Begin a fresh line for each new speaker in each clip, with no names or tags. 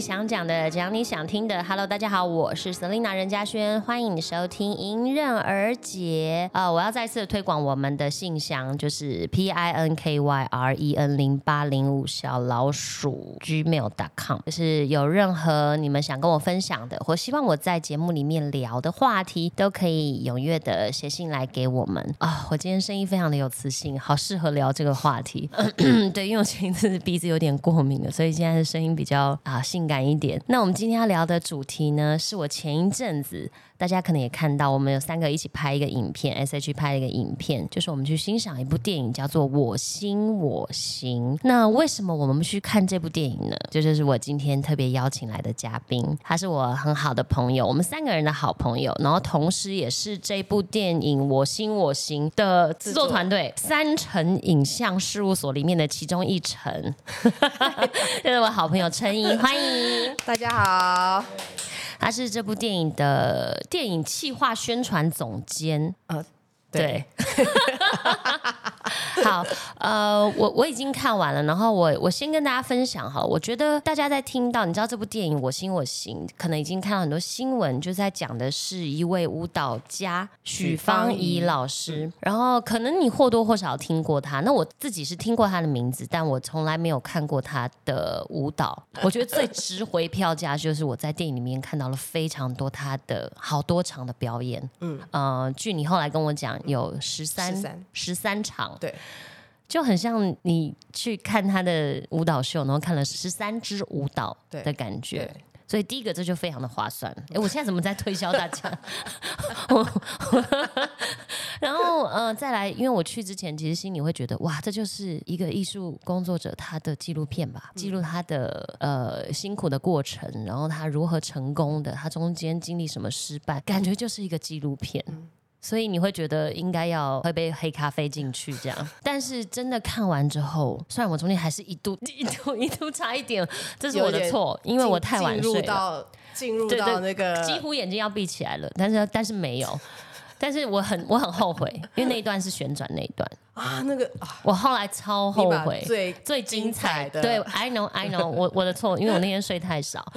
想讲的，讲你想听的。Hello，大家好，我是 Selina 任嘉轩，欢迎你收听《迎刃而解》啊！我要再次推广我们的信箱，就是 P I N K Y R E N 零八零五小老鼠 Gmail.com，就是有任何你们想跟我分享的，或希望我在节目里面聊的话题，都可以踊跃的写信来给我们啊！我今天声音非常的有磁性，好适合聊这个话题。对，因为我前一阵鼻子有点过敏了，所以现在的声音比较啊。性感一点。那我们今天要聊的主题呢，是我前一阵子大家可能也看到，我们有三个一起拍一个影片，S H 拍了一个影片，就是我们去欣赏一部电影，叫做《我心我行》。那为什么我们去看这部电影呢？这就是我今天特别邀请来的嘉宾，他是我很好的朋友，我们三个人的好朋友，然后同时也是这部电影《我心我行》的制作团队 三成影像事务所里面的其中一成，这是我好朋友陈怡。欢迎
大家好，
他是这部电影的电影企划宣传总监。呃，对。好，呃，我我已经看完了，然后我我先跟大家分享哈，我觉得大家在听到，你知道这部电影《我心我行》，可能已经看到很多新闻，就在讲的是一位舞蹈家许芳宜老师，然后可能你或多或少听过他，那我自己是听过他的名字，但我从来没有看过他的舞蹈。我觉得最值回票价就是我在电影里面看到了非常多他的好多场的表演，嗯，呃，据你后来跟我讲，有十三十三场，
对。
就很像你去看他的舞蹈秀，然后看了十三支舞蹈的感觉，所以第一个这就非常的划算。哎，我现在怎么在推销大家？然后呃，再来，因为我去之前其实心里会觉得，哇，这就是一个艺术工作者他的纪录片吧，记录他的呃辛苦的过程，然后他如何成功的，他中间经历什么失败，感觉就是一个纪录片。所以你会觉得应该要喝杯黑咖啡进去这样，但是真的看完之后，虽然我中间还是一度 一度一度差一点，这是我的错，因为我太晚睡
了，进入到那个
几乎眼睛要闭起来了，但是但是没有，但是我很我很后悔，因为那一段是旋转那一段。
啊，那个
我后来超后悔，
最
最精彩的，对，I know I know，我我的错，因为我那天睡太少，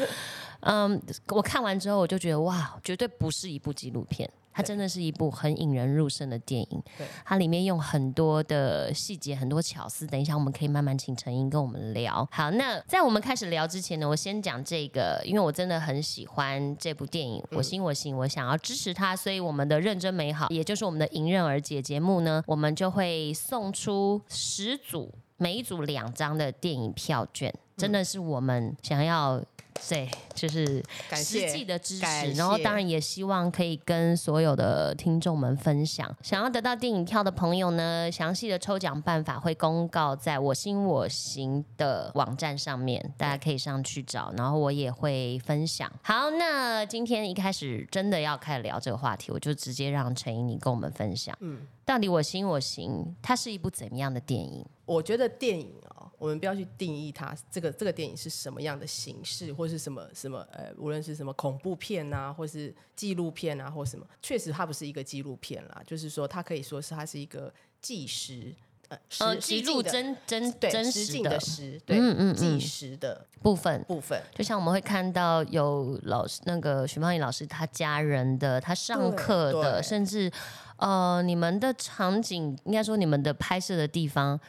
嗯，我看完之后我就觉得哇，绝对不是一部纪录片。它真的是一部很引人入胜的电影，它里面用很多的细节、很多巧思。等一下我们可以慢慢请陈英跟我们聊。好，那在我们开始聊之前呢，我先讲这个，因为我真的很喜欢这部电影，我心我行，我想要支持它，所以我们的认真美好，也就是我们的迎刃而解节目呢，我们就会送出十组，每一组两张的电影票券，真的是我们想要。对，就是实际的支持，然后当然也希望可以跟所有的听众们分享。想要得到电影票的朋友呢，详细的抽奖办法会公告在我心我行的网站上面，大家可以上去找，然后我也会分享。好，那今天一开始真的要开始聊这个话题，我就直接让陈怡你跟我们分享，嗯，到底我心我行它是一部怎么样的电影？
我觉得电影啊。我们不要去定义它，这个这个电影是什么样的形式，或是什么什么呃，无论是什么恐怖片啊，或是纪录片啊，或什么，确实它不是一个纪录片啦，就是说它可以说是它是一个纪实
呃实记录真真
对
真
实的实对嗯嗯。纪实的
部分。
部分，
就像我们会看到有老师那个徐芳怡老师他家人的他上课的，甚至呃你们的场景，应该说你们的拍摄的地方。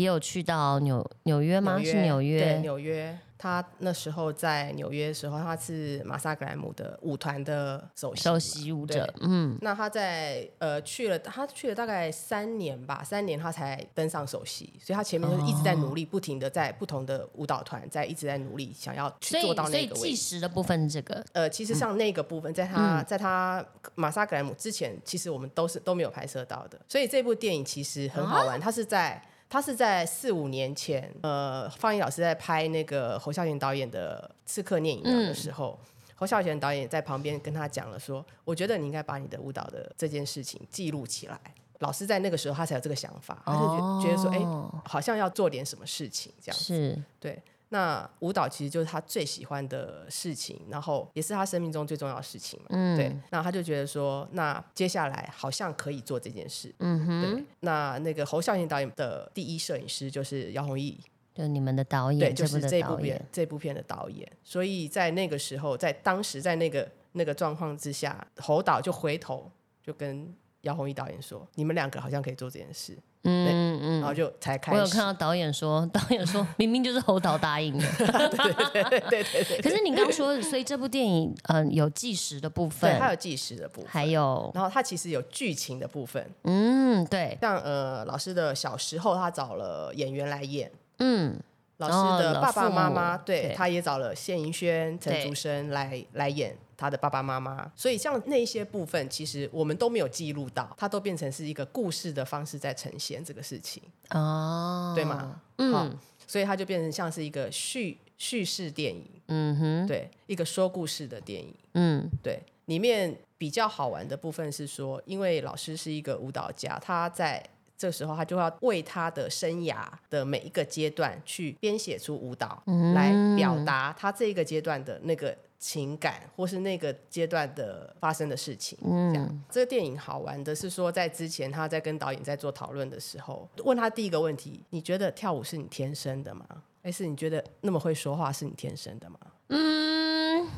也有去到纽纽约吗？是纽约。
对，纽约。他那时候在纽约的时候，他是马萨格莱姆的舞团的首席
首席舞者。
嗯。那他在呃去了，他去了大概三年吧，三年他才登上首席，所以他前面就是一直在努力，不停的在不同的舞蹈团在一直在努力，想要去做到那个位置。
所以计时的部分，这个
呃，其实像那个部分，在他在他马萨格莱姆之前，其实我们都是都没有拍摄到的。所以这部电影其实很好玩，它是在。他是在四五年前，呃，方怡老师在拍那个侯孝贤导演的《刺客聂隐娘》的时候，侯孝贤导演在旁边跟他讲了说：“我觉得你应该把你的舞蹈的这件事情记录起来。”老师在那个时候他才有这个想法，他就觉觉得说：“哎，好像要做点什么事情这样子。”
是，
对。那舞蹈其实就是他最喜欢的事情，然后也是他生命中最重要的事情嘛。嗯，对。那他就觉得说，那接下来好像可以做这件事。嗯哼。对。那那个侯孝贤导演的第一摄影师就是姚弘毅。
就你们的导演，
对，就是这部片
的导演，
这部片的导演。所以在那个时候，在当时在那个那个状况之下，侯导就回头就跟姚宏毅导演说：“你们两个好像可以做这件事。”
嗯嗯
然后就才开始。
我有看到导演说，导演说明明就是侯导答应的。
对对对对，
可是你刚说，所以这部电影嗯、呃有计时的部
对，
分，
它有计时的部分，
还有
然后它其实有剧情的部分，
嗯对
像呃老师的小时候，他找了演员来演。
嗯
老师的爸爸妈妈，对，他也找了谢盈萱、陈
对
竹生来来演他的爸爸妈妈，所以像那些部分，其实我们都没有记录到，它都变成是一个故事的方式在呈现这个事情，
哦。
对吗？好
嗯
所以它就变成像是一个叙叙事电影，
嗯哼。
对，一个说故事的电影，
嗯。
对，里面比较好玩的部分是说，因为老师是一个舞蹈家，他在这时候他就要为他的生涯的每一个阶段去编写出舞蹈，来表达他这一个阶段的那个情感，或是那个阶段的发生的事情。嗯这样，这个电影好玩的是说，在之前他在跟导演在做讨论的时候，问他第一个问题：你觉得跳舞是你天生的吗？还是你觉得那么会说话是你天生的吗？
嗯，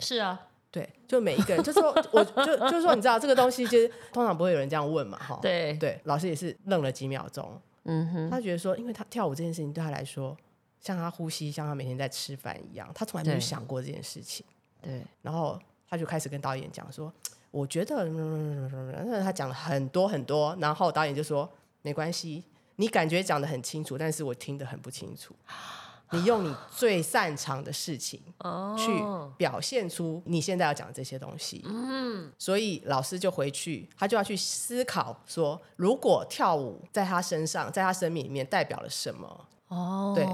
是啊，
对，就每一个人，就说我就就是说，你知道这个东西，就是通常不会有人这样问嘛，哈。
对
对，老师也是愣了几秒钟，
嗯哼，
他觉得说，因为他跳舞这件事情对他来说，像他呼吸，像他每天在吃饭一样，他从来没有想过这件事情。
对，
然后他就开始跟导演讲说，我觉得，那他讲了很多很多，然后导演就说，没关系，你感觉讲的很清楚，但是我听得很不清楚。你用你最擅长的事情
哦
去表现出你现在要讲的这些东西。嗯，所以老师就回去，他就要去思考说，如果跳舞在他身上，在他生命里面代表了什么？
哦，
对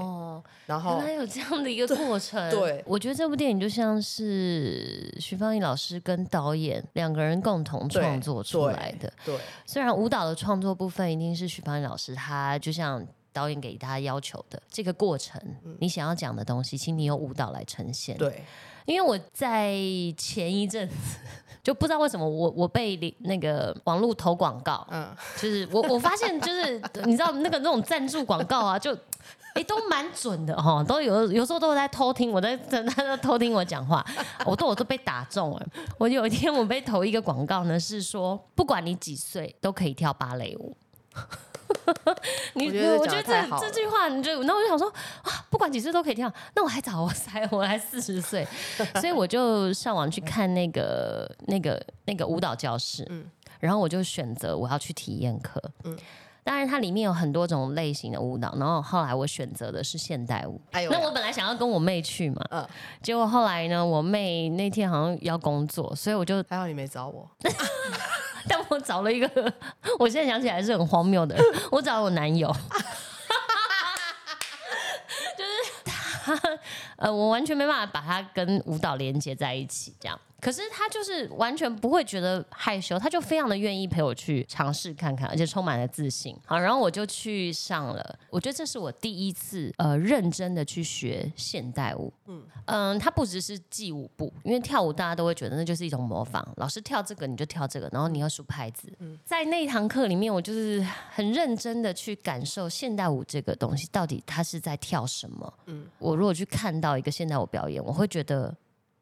然后
原来有这样的一个过程。
对
我觉得这部电影就像是徐芳怡老师跟导演两个人共同创作出来的。
对
虽然舞蹈的创作部分一定是徐芳怡老师，她就像导演给他要求的这个过程，你想要讲的东西，请你用舞蹈来呈现。
对
因为我在前一阵子就不知道为什么我我被那个网络投广告，
嗯，
就是我我发现就是 你知道那个那种赞助广告啊，就哎、都蛮准的哈，都有有时候都在偷听我在他在偷听我讲话，我都我都被打中了。我有一天我被投一个广告呢，是说不管你几岁都可以跳芭蕾舞。你
我觉得
这这句话，你就那我就想说啊，不管几岁都可以跳，那我还早，我才我还四十岁，所以我就上网去看那个那个那个舞蹈教室，嗯然后我就选择我要去体验课，嗯当然它里面有很多种类型的舞蹈，然后后来我选择的是现代舞。
哎呦
那我本来想要跟我妹去嘛，
嗯
结果后来呢，我妹那天好像要工作，所以我就，
还好你没找我。
我找了一个，我现在想起来是很荒谬的，我找了我男友，就是他，呃，我完全没办法把他跟舞蹈连接在一起，这样。可是他就是完全不会觉得害羞，他就非常的愿意陪我去尝试看看，而且充满了自信。好，然后我就去上了，我觉得这是我第一次呃认真的去学现代舞。嗯它不只是记舞步，因为跳舞大家都会觉得那就是一种模仿，老师跳这个你就跳这个，然后你要数拍子。在那一堂课里面，我就是很认真的去感受现代舞这个东西到底它是在跳什么。嗯我如果去看到一个现代舞表演，我会觉得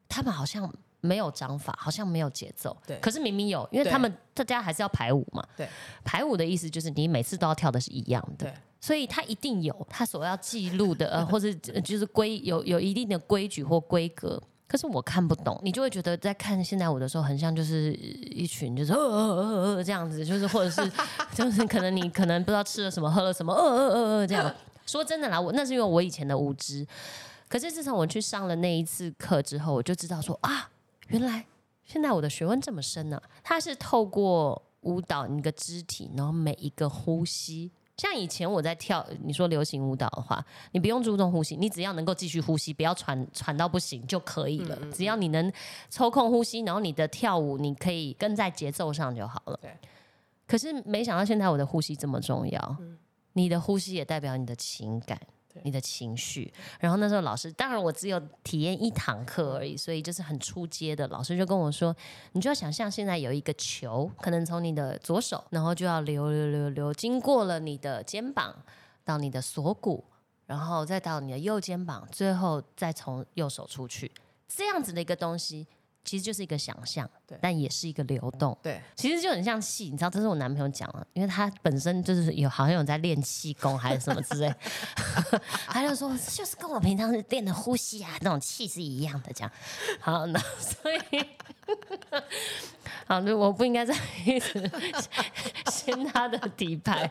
他们好像。没有章法，好像没有节奏。
对
可是明明有，因为他们大家还是要排舞嘛。
对，
排舞的意思就是你每次都要跳的是一样的。
对，
所以他一定有他所要记录的，呃，或者呃就是规有有一定的规矩或规格。可是我看不懂，你就会觉得在看现代舞的时候，很像就是一群就是呃呃呃呃这样子，就是或者是 就是可能你可能不知道吃了什么喝了什么呃呃呃呃这样。说真的啦，我那是因为我以前的无知。可是自从我去上了那一次课之后，我就知道说啊，原来现在我的学问这么深呢、它是透过舞蹈你的肢体，然后每一个呼吸。像以前我在跳，你说流行舞蹈的话，你不用注重呼吸，你只要能够继续呼吸，不要喘喘到不行就可以了。只要你能抽空呼吸，然后你的跳舞你可以跟在节奏上就好了。可是没想到现在我的呼吸这么重要，你的呼吸也代表你的情感。你的情绪，然后那时候老师，当然我只有体验一堂课而已，所以就是很出街的。老师就跟我说，你就要想象现在有一个球，可能从你的左手，然后就要流流流流，经过了你的肩膀到你的锁骨，然后再到你的右肩膀，最后再从右手出去，这样子的一个东西，其实就是一个想象，
对
但也是一个流动。
对，
其实就很像气，你知道，这是我男朋友讲了，因为他本身就是有好像有在练气功还是什么之类，他就说就是跟我平常练的呼吸啊那种气是一样的，这样。好，那所以，好，那我不应该再一直掀他的底牌，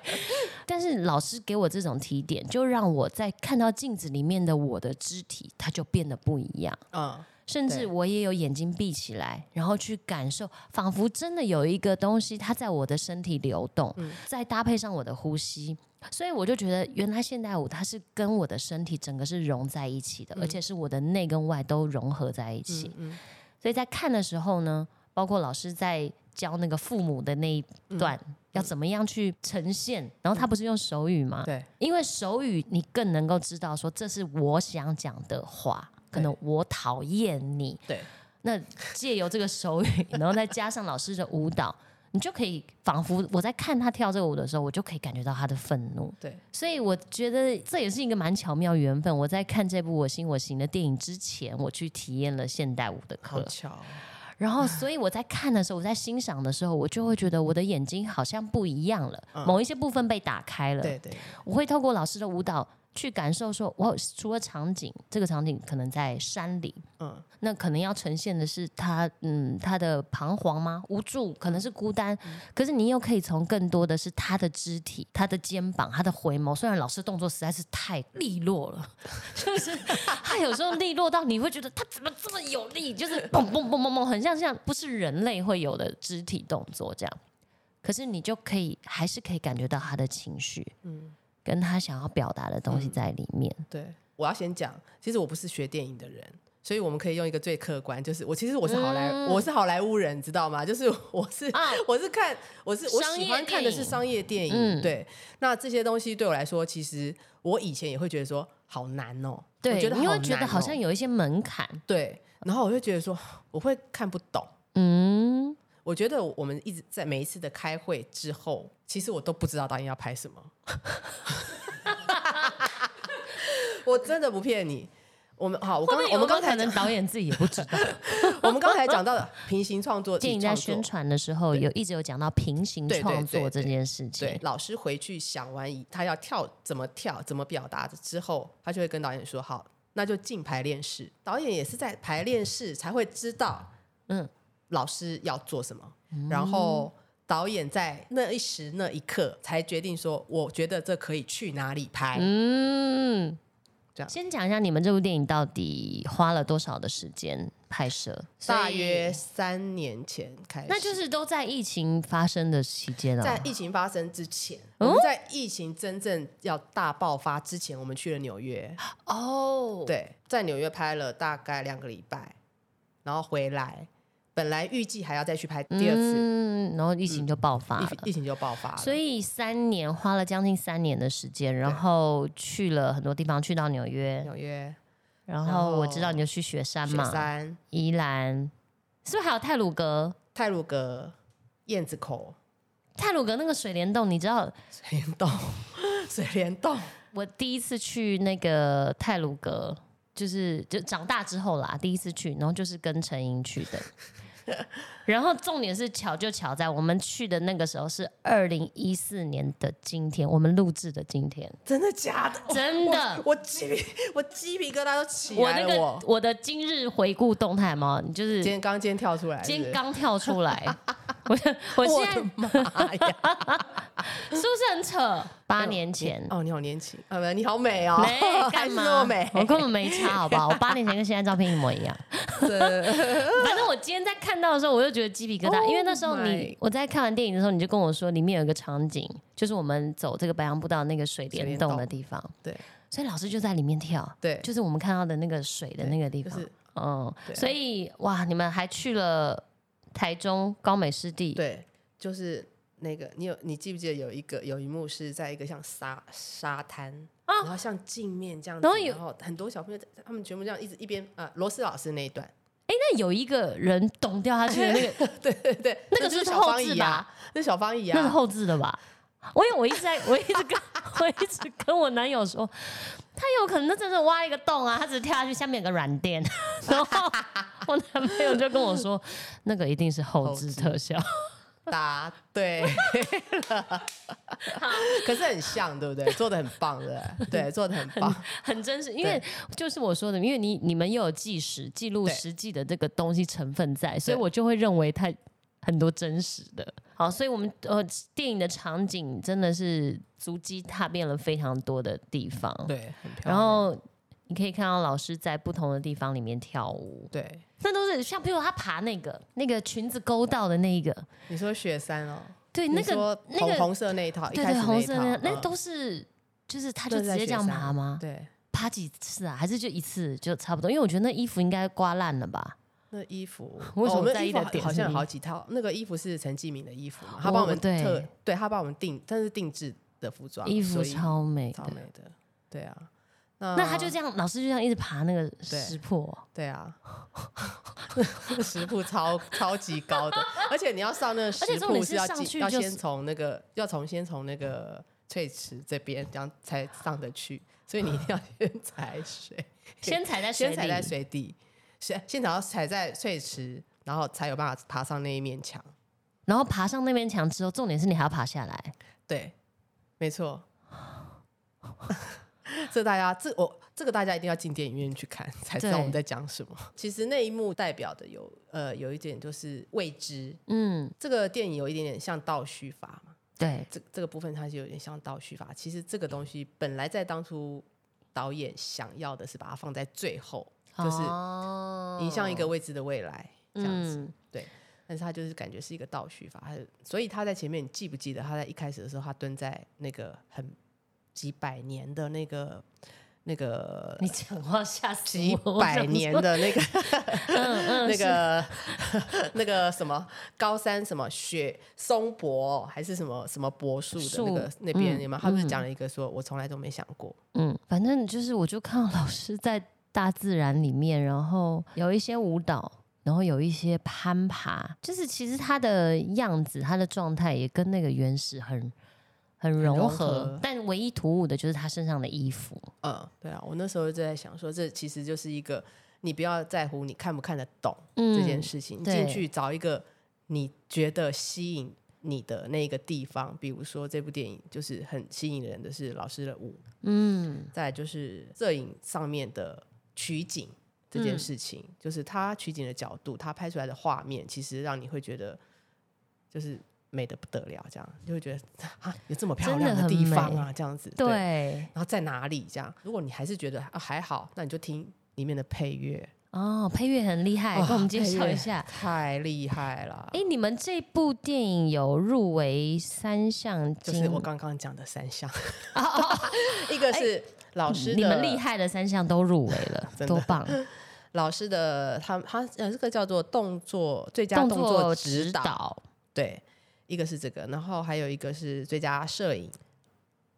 但是老师给我这种提点，就让我在看到镜子里面的我的肢体，它就变得不一样。
嗯，
甚至我也有眼睛闭起来，然后去感受，仿佛真的有一个东西它在我的身体流动，再搭配上我的呼吸，所以我就觉得原来现代舞它是跟我的身体整个是融在一起的，而且是我的内跟外都融合在一起。所以在看的时候呢，包括老师在教那个父母的那一段。要怎么样去呈现？然后他不是用手语吗？
对，
因为手语你更能够知道说这是我想讲的话，可能我讨厌你。
对，
那借由这个手语，然后再加上老师的舞蹈，你就可以仿佛我在看他跳这个舞的时候，我就可以感觉到他的愤怒。
对，
所以我觉得这也是一个蛮巧妙缘分。我在看这部《我行我行》的电影之前，我去体验了现代舞的课，
好巧哦，
然后所以我在看的时候，我在欣赏的时候，我就会觉得我的眼睛好像不一样了，某一些部分被打开了。
对对，
我会透过老师的舞蹈去感受说，我除了场景，这个场景可能在山里，
嗯，
那可能要呈现的是他，嗯，他的彷徨吗？无助，可能是孤单，可是你又可以从更多的是他的肢体、他的肩膀、他的回眸。虽然老师动作实在是太利落了，就是他有时候利落到你会觉得他怎么这么有力，就是嘣嘣嘣嘣嘣，很像像不是人类会有的肢体动作这样。可是你就可以还是可以感觉到他的情绪，嗯，跟他想要表达的东西在里面。
对，我要先讲，其实我不是学电影的人，所以我们可以用一个最客观，就是我其实我是好莱，我是好莱坞人，知道吗？就是 我是、我是看我是我喜欢看的是商业电影，
嗯
对。那这些东西对我来说，其实我以前也会觉得说好难哦，我
对，
觉得
你会觉得好像有一些门槛，
对，然后我就觉得说我会看不懂。
嗯，
我觉得我们一直在每一次的开会之后，其实我都不知道导演要拍什么。我真的不骗你，我们好，我刚我们刚才
有可能导演自己也不知道。
我们刚才讲到的平行创作、
电影在宣传的时候，有一直有讲到平行创作这件事情
对
情。
老师回去想完以他要跳怎么跳、怎么表达之后，他就会跟导演说：“好，那就进排练室。”导演也是在排练室才会知道，
嗯
嗯，老师要做什么，然后导演在那一时那一刻才决定说：“我觉得这可以去哪里拍。
嗯，
这样
先讲一下你们这部电影到底花了多少的时间拍摄？
大约三年前开始，
那就是都在疫情发生的期间啊。
在疫情发生之前，
哦
我们在疫情真正要大爆发之前，我们去了纽约。
哦，
对，在纽约拍了大概两个礼拜，然后回来，本来预计还要再去拍第二次，
嗯，然后疫情就爆发了。
疫疫情就爆发了。
所以三年花了将近三年的时间，然后去了很多地方，去到纽约，
纽约、
然
然
后我知道你就去雪山
雪
嘛，
山、
宜兰，是不是还有泰鲁阁？
泰鲁阁、燕子口、
泰鲁阁那个水帘洞，你知道
水帘洞、水帘洞，
我第一次去那个泰鲁阁，就是就长大之后啦，第一次去，然后就是跟陈莹去的。然后重点是巧就巧在我们去的那个时候是二零一四年的今天，我们录制的今天，
真的假的？
真的
我我鸡皮我鸡皮疙瘩都起
我那
来了。我
个我的今日回顾动态嘛，你就是
今天刚今天跳出来，
今天
是
刚跳出来，我我
不是我
现在
的妈呀！
是不是很扯？八年前。
哦，你好年轻啊，不，你好美哦，
没
还
干嘛？
是那么美。
我根本没差，好不好？我八年前跟现在照片一模一样。
对。
反正我今天在看到的时候，我就觉得鸡皮疙瘩
Oh
因为那时候你我在看完电影的时候，你就跟我说里面有一个场景，就是我们走这个白杨步道那个水帘洞的地方，
对。
所以老师就在里面跳，
对，
就是我们看到的那个水的那个地方，
就是
嗯，所以哇，你们还去了台中高美湿地，
对，就是那个，你有你记不记得有一个有一幕是在一个像沙沙滩，然后像镜面这样子，
然后有
然后很多小朋友在他们全部这样一直一边呃，罗斯老师那一段，哎
那有一个人懂掉下去的那个，
对对对，
那个
就是小
后置
方姨啊
吧，
那小方姨
那是
啊，
后置的吧？我因为我一直在，我一直跟我一直跟我男友说，他有可能那真的挖一个洞啊，他只是跳下去，下面有个软垫。然后我男朋友就跟我说，那个一定是后置特效。
答对了，可是很像，对不对？做的很棒，对 对？做的很棒，
很真实。因为就是我说的，因为你你们又有计时记录实际的这个东西成分在，所以我就会认为它很多真实的。好，所以我们呃电影的场景真的是足迹踏遍了非常多的地方，
对，很漂
亮。然后你可以看到老师在不同的地方里面跳舞，
对。
那都是像，比如他爬那个那个裙子勾到的那一个，
你说雪山哦，
对，那个
那个红色那一套，
对对，红色那那都是，就是他就直接这样爬吗？
对，
爬几次啊？还是就一次就差不多？因为我觉得那衣服应该刮烂了吧？
那衣服
为什么在意的点
好像有好几套？那个衣服是陈继明的衣服嘛？他帮我们特对他帮我们定，但是定制的服装，
衣服超美，
超美的，对啊。
那他就这样，老师就这样一直爬那个石破。
对啊，石坡超超级高的，而且你要上那个石坡是要要先从那个要从先从那个翠池这边这样才上得去，所以你一定要先 踩水，
先踩在先
踩在水底，先先要踩在翠池，然后才有办法爬上那一面墙。
然后爬上那面墙之后，重点是你还要爬下来。
对，没错。这大家，这我这个大家一定要进电影院去看，才知道我们在讲什么。其实那一幕代表的有呃有一点就是未知，嗯，这个电影有一点点像倒叙法嘛，
对，
这这个部分它是有点像倒叙法。其实这个东西本来在当初导演想要的是把它放在最后，就是迎向一个未知的未来这样子，对。但是他就是感觉是一个倒叙法，所以他在前面，你记不记得他在一开始的时候，他蹲在那个很。几百年的那个那个，
你讲话吓死
几百年的那个 那个 那个什么高山什么雪松柏还是什么什么柏树的那个那边有吗？他不是讲了一个说，我从来都没想过。
嗯，反正就是我就看到老师在大自然里面，然后有一些舞蹈，然后有一些攀爬，就是其实他的样子，他的状态也跟那个原始很。很融合，但唯一突兀的就是他身上的衣服。
嗯，对啊，我那时候就在想说，这其实就是一个你不要在乎你看不看得懂这件事情，进去找一个你觉得吸引你的那个地方。比如说这部电影就是很吸引人的是老师的舞，嗯，再就是摄影上面的取景这件事情，就是他取景的角度，他拍出来的画面，其实让你会觉得就是。美的不得了，这样就会觉得啊，有这么漂亮的地方啊，这样子
对。
然后在哪里？这样，如果你还是觉得啊还好，那你就听里面的配乐
哦，配乐很厉害，跟我们介绍一下。
太厉害了！
哎，你们这部电影有入围三项，
就是我刚刚讲的三项，一个是老师，
你们厉害的三项都入围了，多棒！
老师的他他呃，这个叫做动作最佳动作指导，对。一个是这个，然后还有一个是最佳摄影，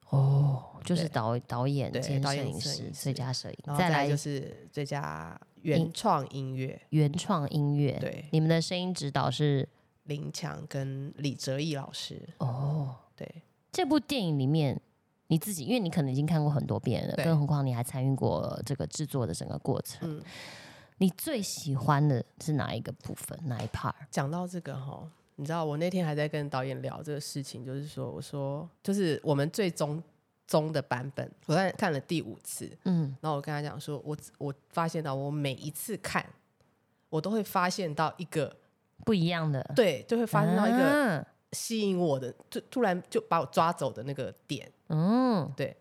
哦，就是导导演兼摄影师最佳摄影，
再来就是最佳原创音乐，
原创音乐，
对，
你们的声音指导是
林强跟李哲义老师，哦，对，
这部电影里面你自己，因为你可能已经看过很多遍了，更何况你还参与过这个制作的整个过程，嗯，你最喜欢的是哪一个部分，哪一 part？
讲到这个哈。你知道我那天还在跟导演聊这个事情，就是说，我说，就是我们最终终的版本，我在看了第五次，嗯，然后我跟他讲说，我我发现到我每一次看，我都会发现到一个
不一样的，
对，就会发现到一个吸引我的，就突然就把我抓走的那个点，嗯，对。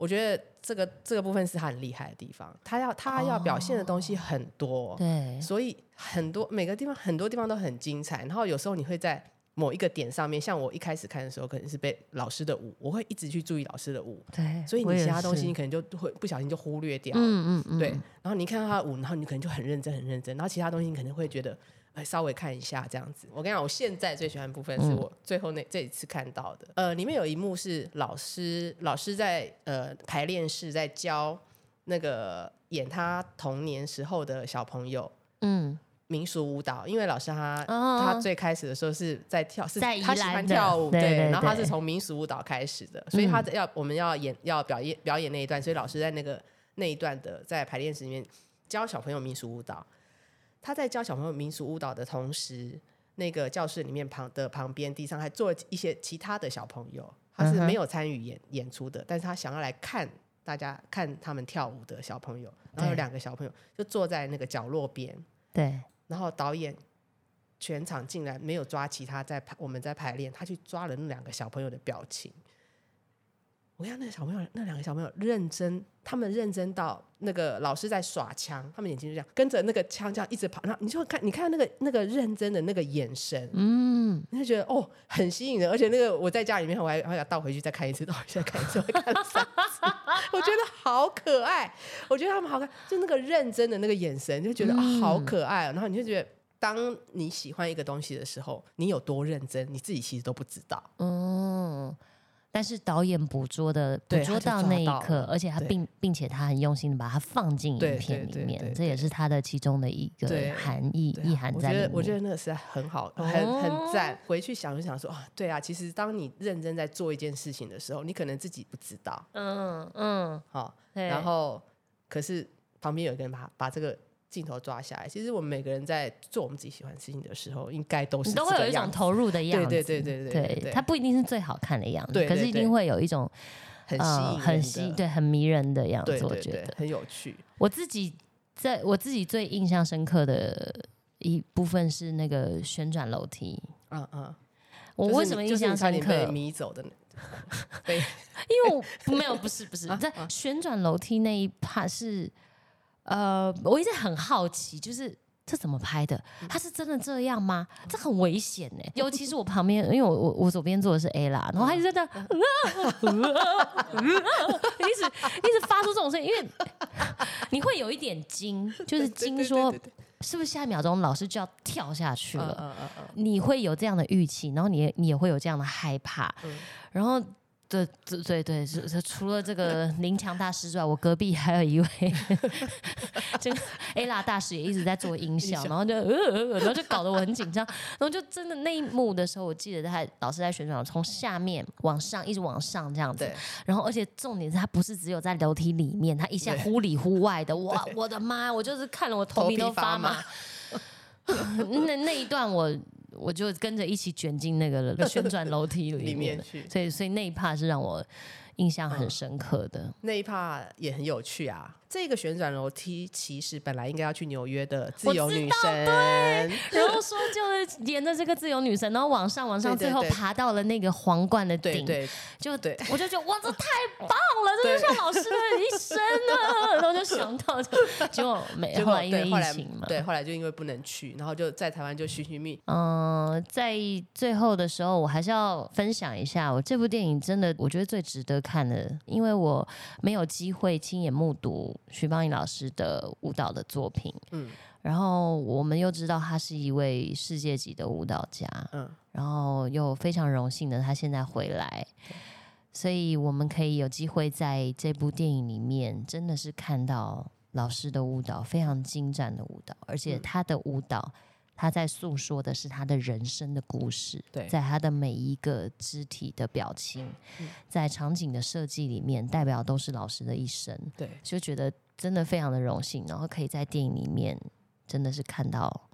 我觉得这个这个部分是他很厉害的地方，他要他要表现的东西很多，
对，
所以很多每个地方很多地方都很精彩。然后有时候你会在某一个点上面，像我一开始看的时候，可能是被老师的舞，我会一直去注意老师的舞，
对，
所以你其他东西你可能就会不小心就忽略掉，嗯嗯嗯，对。然后你看到他的舞，然后你可能就很认真很认真，然后其他东西你可能会觉得。稍微看一下这样子，我跟你讲，我现在最喜欢的部分是我最后那这一次看到的。呃，里面有一幕是老师老师在呃排练室在教那个演他童年时候的小朋友，嗯，民俗舞蹈，因为老师他、
哦。
他最开始的时候是在跳，是
在
他喜欢跳舞，
对对
然后他是从民俗舞蹈开始的，所以他要、我们要演要表演表演那一段，所以老师在那个那一段的在排练室里面教小朋友民俗舞蹈。他在教小朋友民俗舞蹈的同时，那个教室里面旁的旁边地上还坐了一些其他的小朋友，他是没有参与演演出的，但是他想要来看大家看他们跳舞的小朋友，然后有两个小朋友就坐在那个角落边，
对，
然后导演全场竟然没有抓其他在排我们在排练，他去抓了那两个小朋友的表情。我看那个小朋友，那两个小朋友认真，他们认真到那个老师在耍枪，他们眼睛就这样跟着那个枪这样一直跑，然后你就看，你看那个那个认真的那个眼神，
嗯，
你就觉得哦很吸引人，而且那个我在家里面我还还想倒回去再看一次，倒回去再看一次，我还看了三次，我觉得好可爱，我觉得他们好看，就那个认真的那个眼神，就觉得、啊好可爱、哦，然后你就觉得。当你喜欢一个东西的时候，你有多认真，你自己其实都不知道。
嗯，但是导演捕捉的捕捉到那一刻，而且他并并且他很用心的把它放进影片里面这也是他的其中的一个含义意涵在里面。
我觉得我觉得那个实在很好，很
哦。
很赞。回去想一想说啊，对啊，其实当你认真在做一件事情的时候，你可能自己不知道，
嗯嗯，
好、
对。
然后可是旁边有一个人把把这个镜头抓下来。其实我们每个人在做我们自己喜欢的事情的时候，应该都是
你都会有一种投入的样子，
对对对对对对对
它不一定是最好看的样子，可是一定会有一种
很吸
呃
引
很吸对很迷人的样子，我觉得。
很有趣。
我自己在我自己最印象深刻的一部分是那个旋转楼梯。
嗯嗯，
我
就是
为什么印象深刻？
迷走的那？被
因为我没有，不是不是
啊
在旋转楼梯那一 part 是，呃，我一直很好奇，就是。这怎么拍的？他是真的这样吗？这很危险呢、尤其是我旁边，因为我我我左边坐的是 A 啦，然后他一直在那，一直一直发出这种声音，因为 你会有一点惊，就是惊说是不是下一秒钟老师就要跳下去
嗯
了？你会有这样的预期，然后你你也会有这样的害怕，
嗯
然后对对对除了这个 林强大师之外，我隔壁还有一位 这个 A 拉大师也一直在做音效，然后就呃呃，呃然后就搞得我很紧张，然后就真的那一幕的时候，我记得他老师在旋转，从下面往上一直往上这样子，然后而且重点是他不是只有在楼梯里面，他一下忽里忽外的，哇，我的妈！我就是看了我头皮都
发
麻。那那一段我我就跟着一起卷进那个旋转楼梯里
里
面
面去
所以所以那一 part 是让我印象很深刻的。
那一趴也很有趣啊。这个旋转楼梯其实本来应该要去纽约的自由女神，对。
然后说就是沿着这个自由女神，然后往上往上，最后爬到了那个皇冠的顶，
对对
就
对。
我就觉得哇，这太棒了，这就像老师的一生啊！然后就想到这，结果没后来因为疫情嘛，
对，后来就因为不能去，然后就在台湾就寻寻觅，
嗯，在最后的时候，我还是要分享一下，我这部电影真的我觉得最值得看的，因为我没有机会亲眼目睹徐邦颖老师的舞蹈的作品，
嗯。
然后我们又知道他是一位世界级的舞蹈家，
嗯，
然后又非常荣幸的他现在回来，所以我们可以有机会在这部电影里面真的是看到老师的舞蹈，非常精湛的舞蹈，而且
嗯。
他的舞蹈。他在诉说的是他的人生的故事，
对
在他的每一个肢体的表情，在场景的设计里面，代表都是老师的一生。
对，
就觉得真的非常的荣幸，然后可以在电影里面真的是看到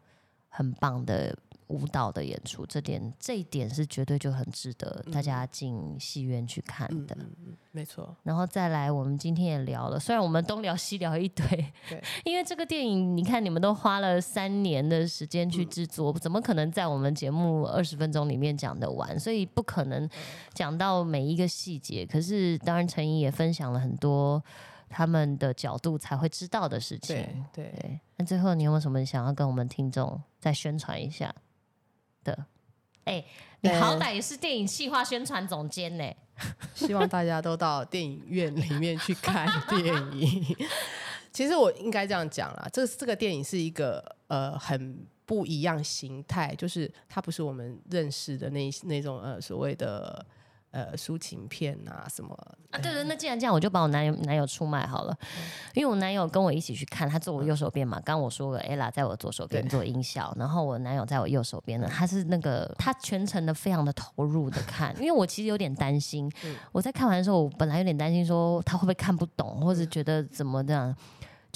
很棒的舞蹈的演出，这点这一点是绝对就很值得大家进戏院去看的。
嗯嗯嗯，没错，
然后再来，我们今天也聊了，虽然我们东聊西聊一堆，
对，
因为这个电影，你看你们都花了三年的时间去制作，怎么可能在我们节目二十分钟里面讲得完？所以不可能讲到每一个细节。可是当然，陈怡也分享了很多他们的角度才会知道的事情。
对对，
对，那最后你有没有什么想要跟我们听众再宣传一下的？哎、你
呃
好歹也是电影企划宣传总监呢、
希望大家都到电影院里面去看电影。其实我应该这样讲啦，这这个电影是一个呃很不一样形态，就是它不是我们认识的那那种呃所谓的呃抒情片啊什么
啊，对对，那既然这样，我就把我男友男友出卖好了，因为我男友跟我一起去看，他坐我右手边嘛。刚刚我说了，ella 在我左手边做音效，然后我男友在我右手边呢，他是那个他全程的非常的投入的看，因为我其实有点担心，我在看完的时候，我本来有点担心说他会不会看不懂，或者觉得怎么这样。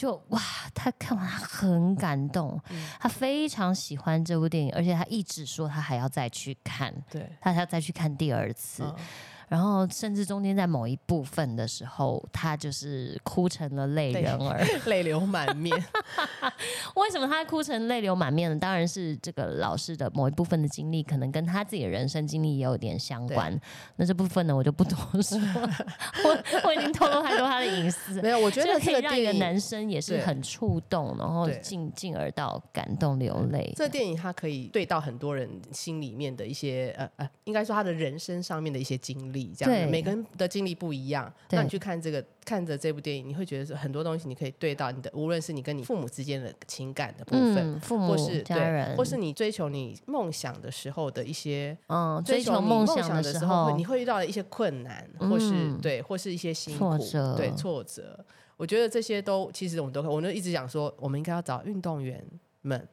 就哇，他看完他很感动，他非常喜欢这部电影，而且他一直说他还要再去看，
对，
他还要再去看第二次。
嗯
然后甚至中间在某一部分的时候，他就是哭成了泪人儿。
泪流满面。
为什么他哭成泪流满面呢？当然是这个老师的某一部分的经历，可能跟他自己的人生经历也有点相关。那这部分呢，我就不多说，我我已经透露太多他的隐私。
没有，我觉得
这个可以让一个男生也是很触动，然后进进而到感动流泪。
这电影它可以对到很多人心里面的一些呃呃，应该说他的人生上面的一些经历，这样每个人的经历不一样。那你去看这个看着这部电影，你会觉得是很多东西你可以对到你的，无论是你跟你父母之间的情感的部分。
嗯，父母
或是对
家人，，
或是你追求你梦想的时候的一些
嗯，追求梦想
的
时
时候，你会遇到的一些困难，或是
嗯
对，或是一些辛苦，对挫折。我觉得这些都其实我们都可以，我就一直讲说，我们应该要找运动员们，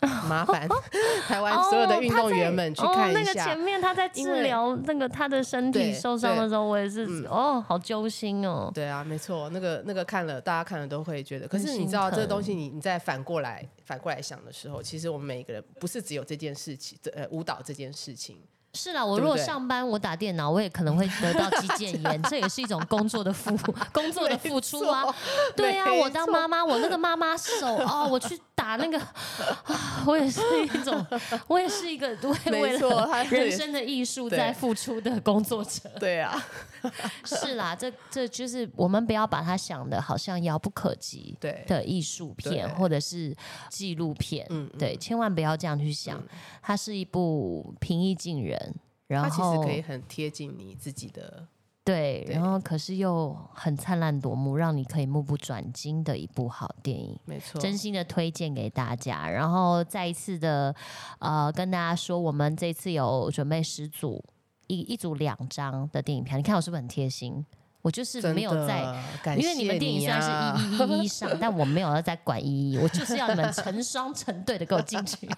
麻烦 台湾所有的运动员们去看
哦、那个。前面他在治疗那个他的身体受伤的时候，我也是、
嗯
哦，好揪心哦。
对啊，没错，那个那个看了，大家看了都会觉得。可是你知道，这个东西你你再反过来反过来想的时候，其实我们每一个人不是只有这件事情，这呃舞蹈这件事情，
是啦，我如果上班我打电脑，我也可能会得到肌腱炎，这也是一种工作的付工作的付出啊。对啊，我当妈妈，我那个妈妈手哦，我去打那个，啊我也是一种，我也是一个为
没
为了人生的艺术
对
在付出的工作者。
对啊，
是啦，这这就是我们不要把它想的好像遥不可及
对
的艺术片
对
或者是纪录片，对，千万不要这样去想，它是一部平易近人，然
它其实
后
可以很贴近你自己的。
对，
对
然后可是又很灿烂夺目，让你可以目不转睛的一部好电影。
没错，
真心的推荐给大家，然后再一次的呃跟大家说，我们这次有准备十组一一组两张的电影票，你看我是不是很贴心？我就是没有在因为你们电影虽然
啊
是一一一一上，但我没有要再管一一，我就是要你们成双成对的给我进去，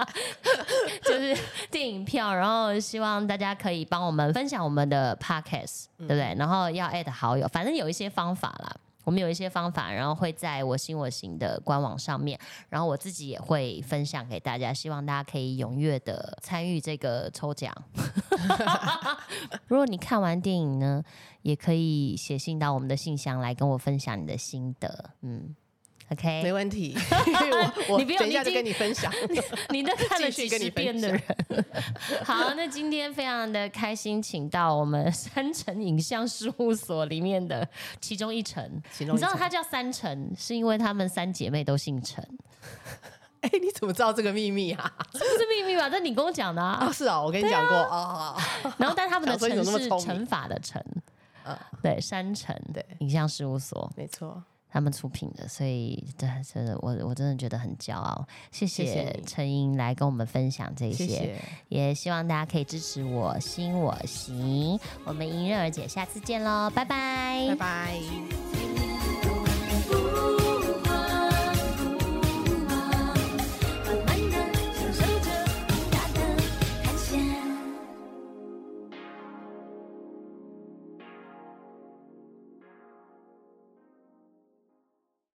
就是电影票，然后希望大家可以帮我们分享我们的 podcast，对不对？然后要 add 好友，反正有一些方法啦。我们有一些方法，然后会在我行我行的官网上面，然后我自己也会分享给大家，希望大家可以踊跃的参与这个抽奖。如果你看完电影呢，也可以写信到我们的信箱来跟我分享你的心得。嗯，OK，
没问题，我我
你不用
等一下就跟你分享。
你那看了几
继续跟你分
十遍的人，好，那今天非常的开心，请到我们三城影像事务所里面的其中一城。你知道他叫三城，是因为他们三姐妹都姓陈，
哎，你怎么知道这个秘密啊？
这不是秘密吧？这你跟我讲的啊。
啊，。是啊，我跟你讲过。啊。
然后，但他们的
想说你
陈
怎么那么聪明。
是乘法的乘，
嗯。
对，山城
对。
影像事务所。
没错，
他们出品的，所以这真的我我真的觉得很骄傲。谢谢陈英来跟我们分享这些。
谢谢，
也希望大家可以支持我心我行，我们迎刃而解，下次见喽，拜拜，
拜拜。